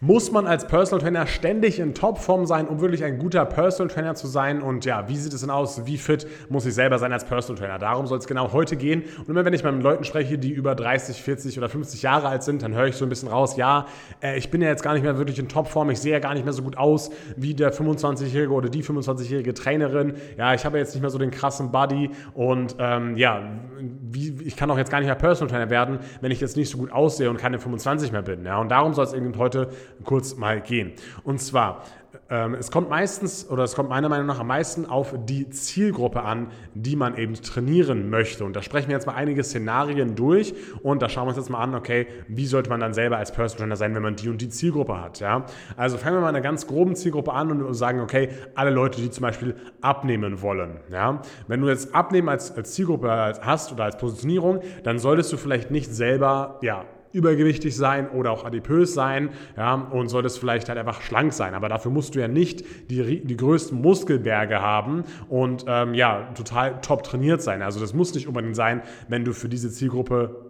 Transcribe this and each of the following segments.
Muss man als Personal Trainer ständig in Topform sein, um wirklich ein guter Personal Trainer zu sein? Und ja, wie sieht es denn aus? Wie fit muss ich selber sein als Personal Trainer? Darum soll es genau heute gehen. Und immer wenn ich mit Leuten spreche, die über 30, 40 oder 50 Jahre alt sind, dann höre ich so ein bisschen raus, ja, äh, ich bin ja jetzt gar nicht mehr wirklich in Topform, ich sehe ja gar nicht mehr so gut aus wie der 25-jährige oder die 25-jährige Trainerin. Ja, ich habe jetzt nicht mehr so den krassen Body und ähm, ja, wie, ich kann auch jetzt gar nicht mehr Personal Trainer werden, wenn ich jetzt nicht so gut aussehe und keine 25 mehr bin. Ja, und darum soll es eben heute kurz mal gehen. Und zwar, ähm, es kommt meistens oder es kommt meiner Meinung nach am meisten auf die Zielgruppe an, die man eben trainieren möchte. Und da sprechen wir jetzt mal einige Szenarien durch und da schauen wir uns jetzt mal an, okay, wie sollte man dann selber als Personal Trainer sein, wenn man die und die Zielgruppe hat. Ja? Also fangen wir mal eine ganz groben Zielgruppe an und sagen, okay, alle Leute, die zum Beispiel abnehmen wollen. Ja? Wenn du jetzt Abnehmen als, als Zielgruppe hast oder als Positionierung, dann solltest du vielleicht nicht selber ja, übergewichtig sein oder auch adipös sein ja, und solltest vielleicht halt einfach schlank sein. Aber dafür musst du ja nicht die, die größten Muskelberge haben und ähm, ja, total top trainiert sein. Also das muss nicht unbedingt sein, wenn du für diese Zielgruppe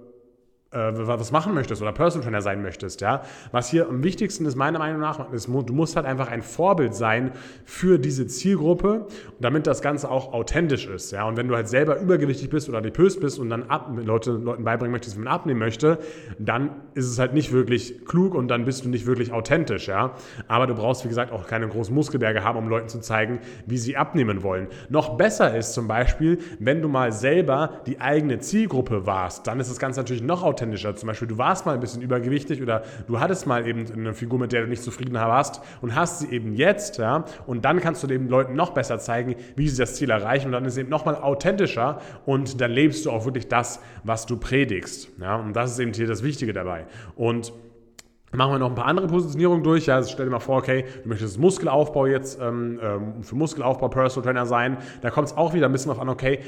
äh, was machen möchtest oder Personal Trainer sein möchtest, ja. Was hier am wichtigsten ist, meiner Meinung nach, ist, du musst halt einfach ein Vorbild sein für diese Zielgruppe, damit das Ganze auch authentisch ist, ja. Und wenn du halt selber übergewichtig bist oder adipös bist und dann ab, Leute, Leuten beibringen möchtest, wie man abnehmen möchte, dann ist es halt nicht wirklich klug und dann bist du nicht wirklich authentisch, ja. Aber du brauchst, wie gesagt, auch keine großen Muskelberge haben, um Leuten zu zeigen, wie sie abnehmen wollen. Noch besser ist zum Beispiel, wenn du mal selber die eigene Zielgruppe warst, dann ist das Ganze natürlich noch authentischer authentischer. Zum Beispiel, du warst mal ein bisschen übergewichtig oder du hattest mal eben eine Figur, mit der du nicht zufrieden warst und hast sie eben jetzt, ja, und dann kannst du den Leuten noch besser zeigen, wie sie das Ziel erreichen und dann ist es eben nochmal authentischer und dann lebst du auch wirklich das, was du predigst, ja, und das ist eben hier das Wichtige dabei. Und Machen wir noch ein paar andere Positionierungen durch. Ja, also stell dir mal vor, okay, du möchtest Muskelaufbau jetzt ähm, ähm für Muskelaufbau Personal Trainer sein. Da kommt es auch wieder ein bisschen auf an, okay,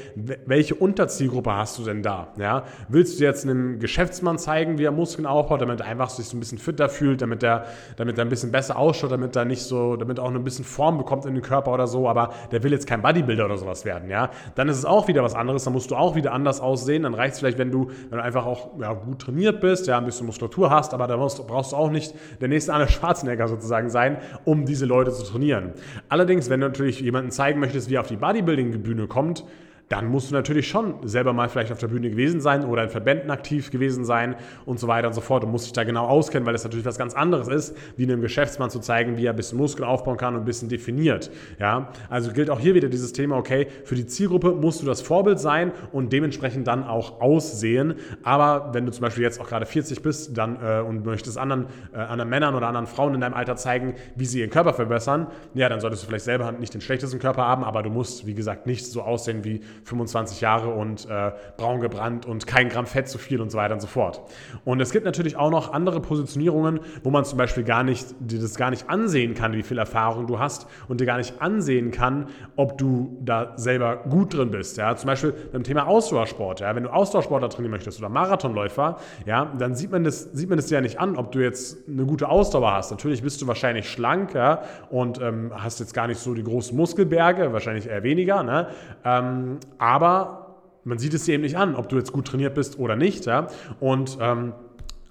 welche Unterzielgruppe hast du denn da? Ja, willst du jetzt einem Geschäftsmann zeigen, wie er Muskeln aufbaut, damit er einfach sich so ein bisschen fitter fühlt, damit er, damit ein bisschen besser ausschaut, damit er nicht so, damit er auch ein bisschen Form bekommt in den Körper oder so, aber der will jetzt kein Bodybuilder oder sowas werden, ja? Dann ist es auch wieder was anderes, dann musst du auch wieder anders aussehen. Dann reicht es vielleicht, wenn du, wenn du einfach auch ja, gut trainiert bist, ja, ein bisschen Muskulatur hast, aber da brauchst, brauchst du auch nicht der nächste Arne Schwarzenegger sozusagen sein, um diese Leute zu trainieren. Allerdings, wenn du natürlich jemanden zeigen möchtest, wie er auf die Bodybuilding-Bühne kommt, dann musst du natürlich schon selber mal vielleicht auf der Bühne gewesen sein oder in Verbänden aktiv gewesen sein und so weiter und so fort. Du musst dich da genau auskennen, weil das natürlich was ganz anderes ist, wie einem Geschäftsmann zu zeigen, wie er ein bisschen Muskeln aufbauen kann und ein bisschen definiert. Ja? Also gilt auch hier wieder dieses Thema, okay, für die Zielgruppe musst du das Vorbild sein und dementsprechend dann auch aussehen. Aber wenn du zum Beispiel jetzt auch gerade 40 bist dann, äh, und möchtest anderen, äh, anderen Männern oder anderen Frauen in deinem Alter zeigen, wie sie ihren Körper verbessern, ja, dann solltest du vielleicht selber nicht den schlechtesten Körper haben, aber du musst, wie gesagt, nicht so aussehen wie 25 Jahre und äh, braun gebrannt und kein Gramm Fett zu viel und so weiter und so fort. Und es gibt natürlich auch noch andere Positionierungen, wo man zum Beispiel gar nicht, dir das gar nicht ansehen kann, wie viel Erfahrung du hast und dir gar nicht ansehen kann, ob du da selber gut drin bist. Ja? Zum Beispiel beim Thema Ausdauersport. Ja? Wenn du Ausdauersportler trainieren möchtest oder Marathonläufer, ja, dann sieht man, das, sieht man das ja nicht an, ob du jetzt eine gute Ausdauer hast. Natürlich bist du wahrscheinlich schlank ja? und ähm, hast jetzt gar nicht so die großen Muskelberge, wahrscheinlich eher weniger. Ne? Ähm, aber man sieht es dir eben nicht an, ob du jetzt gut trainiert bist oder nicht. Ja? Und ähm,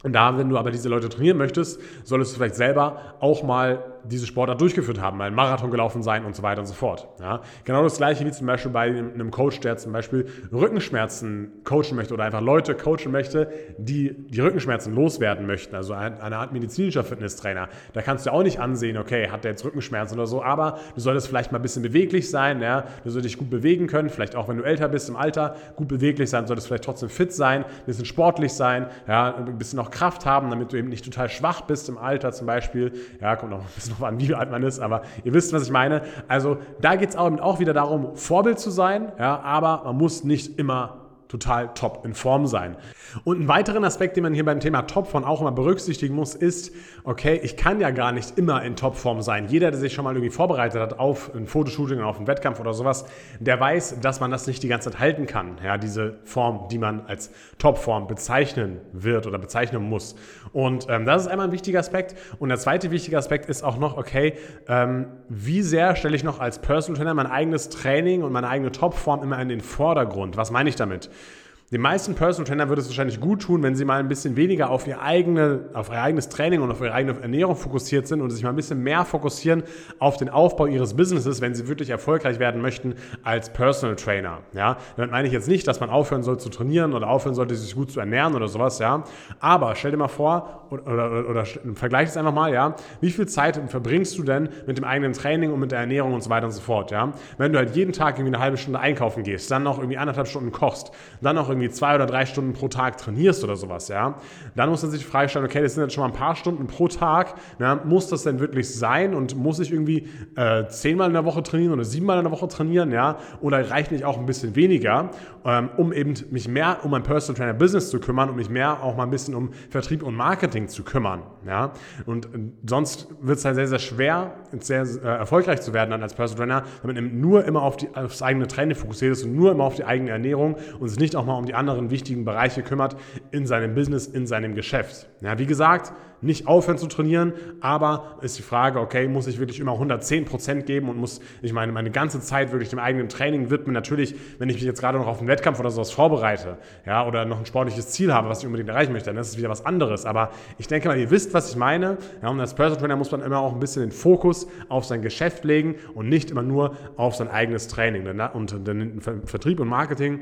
da, wenn du aber diese Leute trainieren möchtest, solltest du vielleicht selber auch mal diese Sportart durchgeführt haben, mal einen Marathon gelaufen sein und so weiter und so fort. Ja? Genau das gleiche wie zum Beispiel bei einem Coach, der zum Beispiel Rückenschmerzen coachen möchte oder einfach Leute coachen möchte, die die Rückenschmerzen loswerden möchten. Also eine Art medizinischer Fitnesstrainer. Da kannst du auch nicht ansehen, okay, hat der jetzt Rückenschmerzen oder so, aber du solltest vielleicht mal ein bisschen beweglich sein, ja? du solltest dich gut bewegen können, vielleicht auch wenn du älter bist im Alter, gut beweglich sein, solltest vielleicht trotzdem fit sein, ein bisschen sportlich sein, ja? ein bisschen noch Kraft haben, damit du eben nicht total schwach bist im Alter zum Beispiel. Ja, kommt noch ein bisschen drauf an, wie alt man ist, aber ihr wisst, was ich meine. Also da geht es auch wieder darum, Vorbild zu sein, ja, aber man muss nicht immer total top in Form sein. Und einen weiteren Aspekt, den man hier beim Thema Topform auch immer berücksichtigen muss, ist, okay, ich kann ja gar nicht immer in Topform sein. Jeder, der sich schon mal irgendwie vorbereitet hat auf ein Fotoshooting, auf einen Wettkampf oder sowas, der weiß, dass man das nicht die ganze Zeit halten kann. Ja, diese Form, die man als Topform bezeichnen wird oder bezeichnen muss. Und ähm, das ist einmal ein wichtiger Aspekt. Und der zweite wichtige Aspekt ist auch noch, okay, ähm, wie sehr stelle ich noch als Personal Trainer mein eigenes Training und meine eigene Topform immer in den Vordergrund? Was meine ich damit? Den meisten Personal Trainer würde es wahrscheinlich gut tun, wenn sie mal ein bisschen weniger auf ihr, eigene, auf ihr eigenes Training und auf ihre eigene Ernährung fokussiert sind und sich mal ein bisschen mehr fokussieren auf den Aufbau ihres Businesses, wenn sie wirklich erfolgreich werden möchten als Personal Trainer. Ja? Damit meine ich jetzt nicht, dass man aufhören soll zu trainieren oder aufhören sollte, sich gut zu ernähren oder sowas. Ja? Aber stell dir mal vor, oder, oder, oder vergleich es einfach mal, ja, wie viel Zeit verbringst du denn mit dem eigenen Training und mit der Ernährung und so weiter und so fort. Ja? Wenn du halt jeden Tag irgendwie eine halbe Stunde einkaufen gehst, dann noch irgendwie anderthalb Stunden kochst, dann noch irgendwie irgendwie zwei oder drei Stunden pro Tag trainierst oder sowas, ja, dann muss man sich die okay, das sind jetzt schon mal ein paar Stunden pro Tag, ja, muss das denn wirklich sein und muss ich irgendwie äh, zehnmal in der Woche trainieren oder siebenmal in der Woche trainieren, ja, oder reicht nicht auch ein bisschen weniger, ähm, um eben mich mehr um mein Personal Trainer Business zu kümmern, um mich mehr auch mal ein bisschen um Vertrieb und Marketing zu kümmern, ja, und äh, sonst wird es halt sehr, sehr schwer, sehr äh, erfolgreich zu werden dann als Personal Trainer, wenn man nur immer auf die, aufs eigene Training fokussiert ist und nur immer auf die eigene Ernährung und sich nicht auch mal um die die anderen wichtigen Bereiche kümmert in seinem Business, in seinem Geschäft. Ja, wie gesagt, nicht aufhören zu trainieren, aber ist die Frage, okay, muss ich wirklich immer 110 Prozent geben und muss ich meine, meine ganze Zeit wirklich dem eigenen Training widmen? Natürlich, wenn ich mich jetzt gerade noch auf einen Wettkampf oder sowas vorbereite, ja, oder noch ein sportliches Ziel habe, was ich unbedingt erreichen möchte, dann ist es wieder was anderes. Aber ich denke mal, ihr wisst, was ich meine. Ja, und als Personal Trainer muss man immer auch ein bisschen den Fokus auf sein Geschäft legen und nicht immer nur auf sein eigenes Training. Und den Vertrieb und Marketing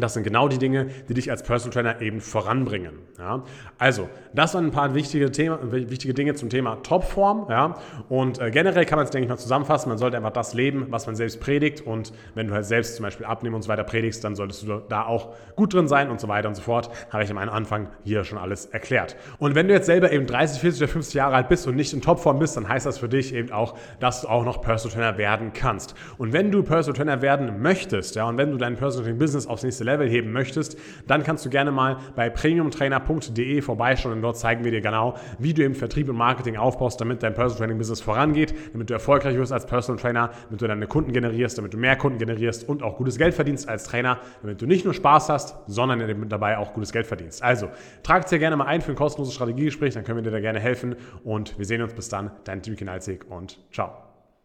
das sind genau die Dinge, die dich als Personal Trainer eben voranbringen. Ja? Also, das waren ein paar wichtige, Thema, wichtige Dinge zum Thema Topform. Ja? Und äh, generell kann man es, denke ich mal, zusammenfassen. Man sollte einfach das leben, was man selbst predigt. Und wenn du halt selbst zum Beispiel abnehmen und so weiter predigst, dann solltest du da auch gut drin sein und so weiter und so fort. Habe ich am Anfang hier schon alles erklärt. Und wenn du jetzt selber eben 30, 40 oder 50 Jahre alt bist und nicht in Topform bist, dann heißt das für dich eben auch, dass du auch noch Personal Trainer werden kannst. Und wenn du Personal Trainer werden möchtest, ja, und wenn du dein Personal Training Business aufs nächste nächste Level heben möchtest, dann kannst du gerne mal bei premiumtrainer.de vorbeischauen und dort zeigen wir dir genau, wie du eben Vertrieb und Marketing aufbaust, damit dein Personal Training Business vorangeht, damit du erfolgreich wirst als Personal Trainer, damit du deine Kunden generierst, damit du mehr Kunden generierst und auch gutes Geld verdienst als Trainer, damit du nicht nur Spaß hast, sondern dabei auch gutes Geld verdienst. Also, trag es dir gerne mal ein für ein kostenloses Strategiegespräch, dann können wir dir da gerne helfen und wir sehen uns bis dann. Dein Team Kinalzig und ciao.